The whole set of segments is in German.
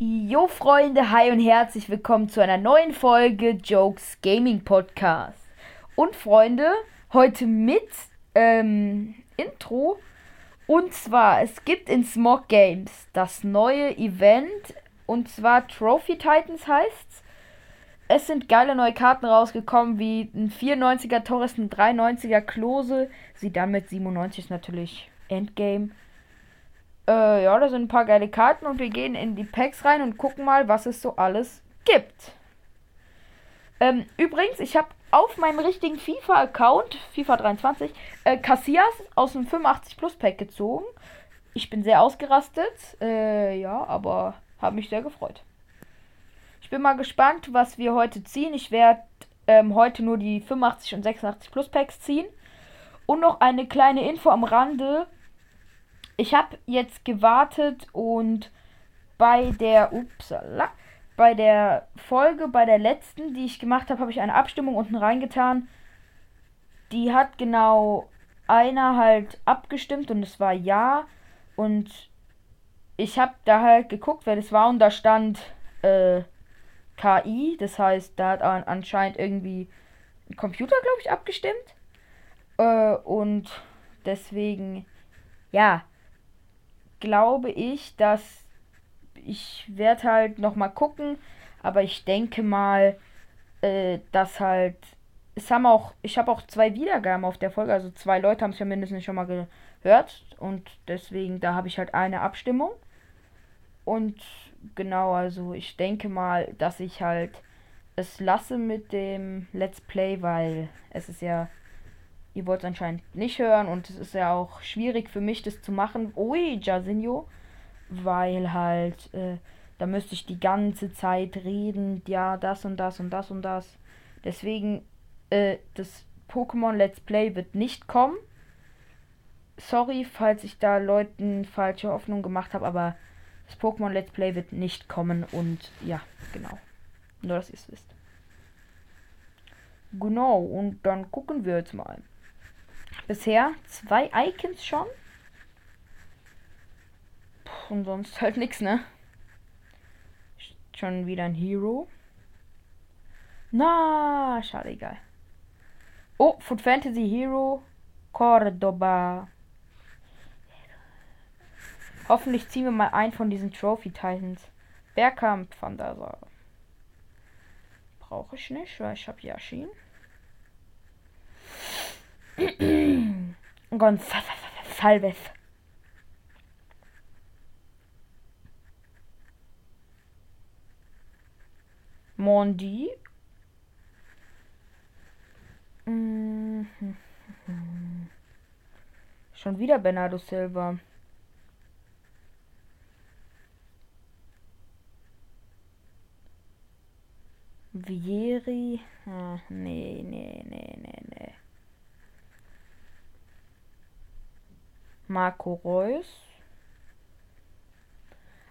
Jo Freunde, hi und herzlich willkommen zu einer neuen Folge Jokes Gaming Podcast. Und Freunde, heute mit ähm, Intro. Und zwar, es gibt in Smog Games das neue Event. Und zwar Trophy Titans heißt's. Es sind geile neue Karten rausgekommen, wie ein 94er Torres, ein 93er Klose. Sie dann mit 97 natürlich Endgame. Äh, ja, da sind ein paar geile Karten und wir gehen in die Packs rein und gucken mal, was es so alles gibt. Ähm, übrigens, ich habe auf meinem richtigen FIFA-Account, FIFA 23, äh, Cassias aus dem 85 Plus Pack gezogen. Ich bin sehr ausgerastet, äh, ja, aber habe mich sehr gefreut. Ich bin mal gespannt, was wir heute ziehen. Ich werde ähm, heute nur die 85 und 86 Plus Packs ziehen. Und noch eine kleine Info am Rande ich habe jetzt gewartet und bei der, upsala, bei der Folge, bei der letzten, die ich gemacht habe, habe ich eine Abstimmung unten reingetan. Die hat genau einer halt abgestimmt und es war ja. Und ich habe da halt geguckt, wer das war und da stand äh, KI. Das heißt, da hat anscheinend irgendwie ein Computer, glaube ich, abgestimmt. Äh, und deswegen, ja, glaube ich, dass ich werde halt noch mal gucken, aber ich denke mal, äh, dass halt es haben auch, ich habe auch zwei Wiedergaben auf der Folge, also zwei Leute haben es ja mindestens schon mal gehört und deswegen da habe ich halt eine Abstimmung. Und genau, also ich denke mal, dass ich halt es lasse mit dem Let's Play, weil es ist ja Ihr wollt es anscheinend nicht hören und es ist ja auch schwierig für mich, das zu machen. Ui, Jasinho. Weil halt, äh, da müsste ich die ganze Zeit reden. Ja, das und das und das und das. Deswegen, äh, das Pokémon Let's Play wird nicht kommen. Sorry, falls ich da Leuten falsche Hoffnung gemacht habe, aber das Pokémon Let's Play wird nicht kommen und ja, genau. Nur, dass ihr es wisst. Genau, und dann gucken wir jetzt mal. Bisher zwei Icons schon. Puh, und sonst halt nichts, ne? Schon wieder ein Hero. Na, schade, egal. Oh, Food Fantasy Hero Cordoba. Hoffentlich ziehen wir mal einen von diesen Trophy Titans. Bergkamp von der Brauche ich nicht, weil ich habe Yashin. González. Mondi. Schon wieder Bernardo Silva. Vieri. Ah, nee, nee, nee, nee, nee. Marco Reus.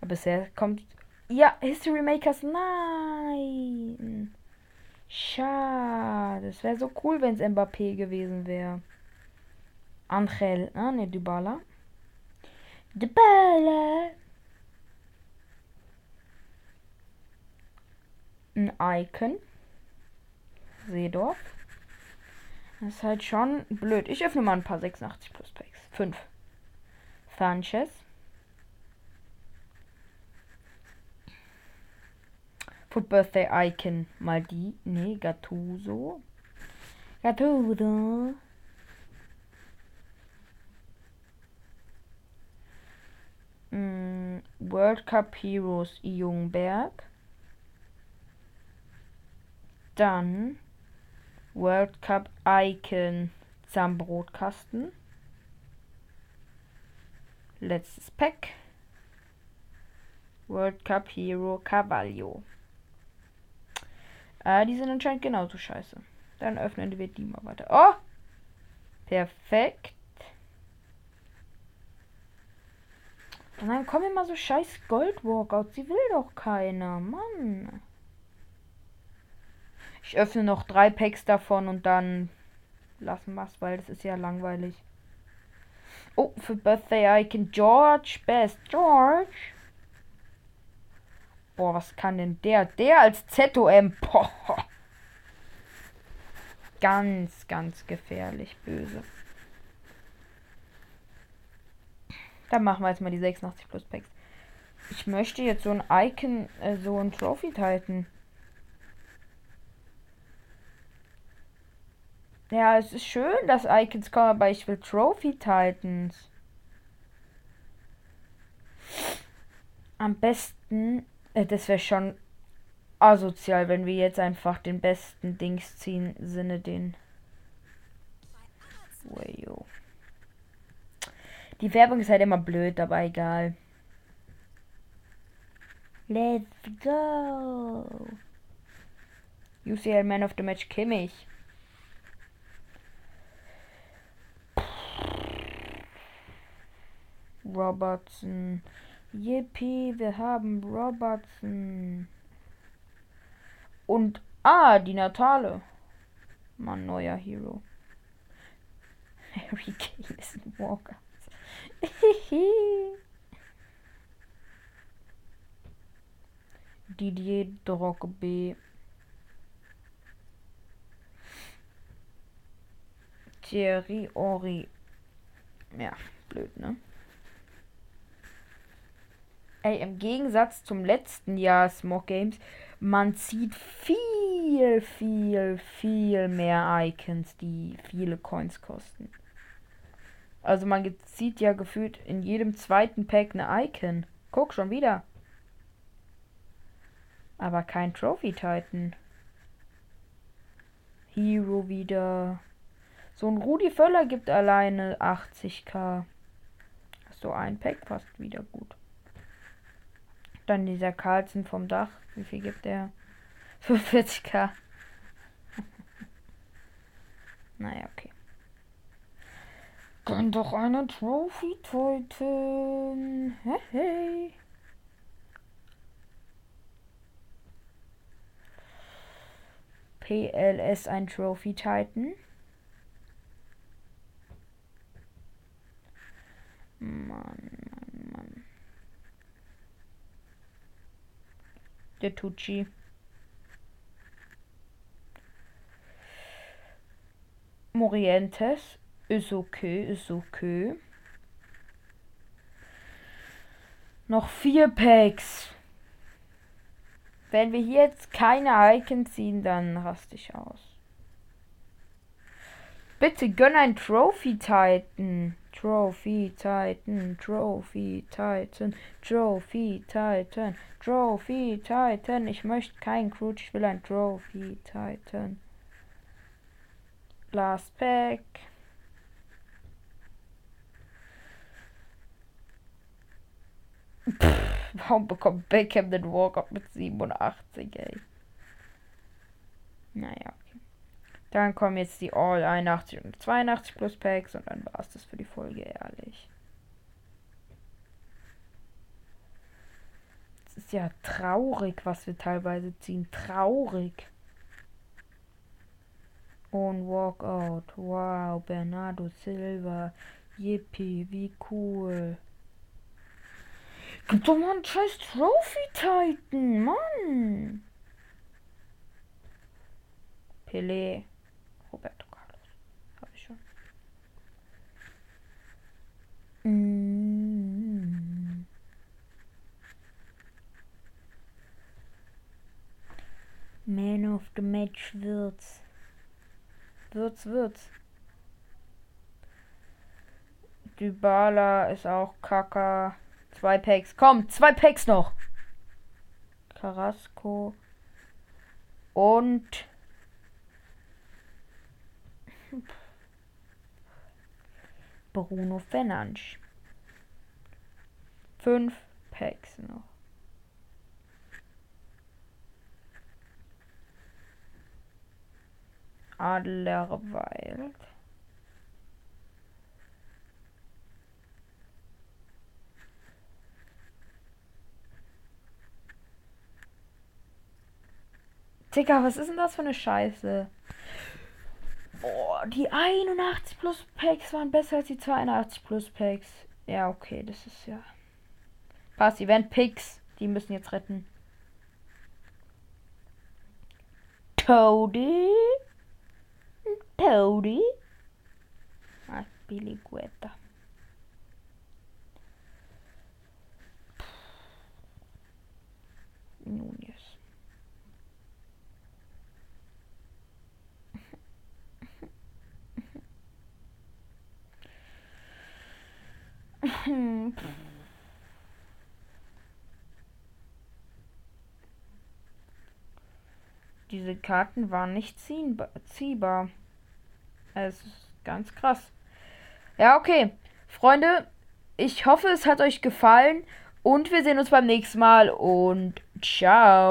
Aber bisher kommt. Ja, History Makers. Nein. Schade. Es wäre so cool, wenn es Mbappé gewesen wäre. Angel. Ah, ne, Dybala. Dybala. Ein Icon. Seedorf. Das ist halt schon blöd. Ich öffne mal ein paar 86 Plus Packs. 5. Sanchez. Foot Birthday Icon. Mal die. Nee, Gattuso. Gattuso. Mm, World Cup Heroes Jungberg. Dann World Cup Icon Zambrotkasten. Letztes Pack. World Cup Hero Carvalho. Ah, die sind anscheinend genauso scheiße. Dann öffnen wir die mal weiter. Oh! Perfekt. Und dann kommen immer so scheiß Gold Walkouts. Sie will doch keiner. Mann. Ich öffne noch drei Packs davon und dann lassen wir es, weil das ist ja langweilig. Oh, für Birthday Icon George Best. George. Boah, was kann denn der? Der als ZOM. Boah. Ganz, ganz gefährlich böse. Dann machen wir jetzt mal die 86 plus Packs. Ich möchte jetzt so ein Icon, äh, so ein Trophy Titan. Ja, es ist schön, dass Icons kommen, aber ich will Trophy Titans. Am besten, äh, das wäre schon asozial, wenn wir jetzt einfach den besten Dings ziehen, Sinne den. Wayo. Die Werbung ist halt immer blöd, aber egal. Let's go. UCL Man of the Match Kimmich. Robertson. Yippie, wir haben Robertson. Und ah, die Natale. Mein neuer Hero. Harry Kane ist ein Walker. Didier Drogba. Thierry Henry. Ja, blöd, ne? Ey, im Gegensatz zum letzten Jahr Smog Games, man sieht viel, viel, viel mehr Icons, die viele Coins kosten. Also man sieht ja gefühlt in jedem zweiten Pack eine Icon. Guck schon wieder. Aber kein Trophy Titan. Hero wieder. So ein Rudi Völler gibt alleine 80k. So ein Pack passt wieder gut. Dann dieser Carlsen vom Dach. Wie viel gibt der? 45k. naja, okay. Kann doch eine Trophy töten. Hey, hey. PLS ein Trophy Titan. Mann. Der Tucci. Morientes ist okay, ist okay. Noch vier Packs. Wenn wir hier jetzt keine Icon ziehen, dann raste ich aus. Bitte gönn ein Trophy Titan. Trophy Titan, Trophy Titan, Trophy Titan, Trophy Titan. Ich möchte kein Crude, ich will ein Trophy Titan. Last Pack. Pff, warum bekommt Beckham den Walk-Up mit 87, ey? Naja. Dann kommen jetzt die All 81 und 82 plus Packs und dann war es das für die Folge, ehrlich. Es ist ja traurig, was wir teilweise ziehen. Traurig. Und Walkout. Wow, Bernardo Silva. Yippie, wie cool. Gib doch mal einen scheiß Trophy Titan, Mann. Pelé. Roberto Carlos. Habe ich schon. Mm. Man of the Match wird's. Wird's, wird's. Dybala ist auch Kaka. Zwei Packs. Komm, zwei Packs noch. Carrasco. Und Bruno Fernandes. Fünf Packs noch. Adlerwald. Digga, was ist denn das für eine Scheiße? Oh, die 81 plus Packs waren besser als die 82 plus Packs. Ja, okay, das ist ja. Pass, Event Picks. Die müssen jetzt retten. Toadie. Toadie. Ah, Billy Guetta. Nunes. Diese Karten waren nicht ziehbar. Es ist ganz krass. Ja, okay. Freunde, ich hoffe, es hat euch gefallen und wir sehen uns beim nächsten Mal und ciao.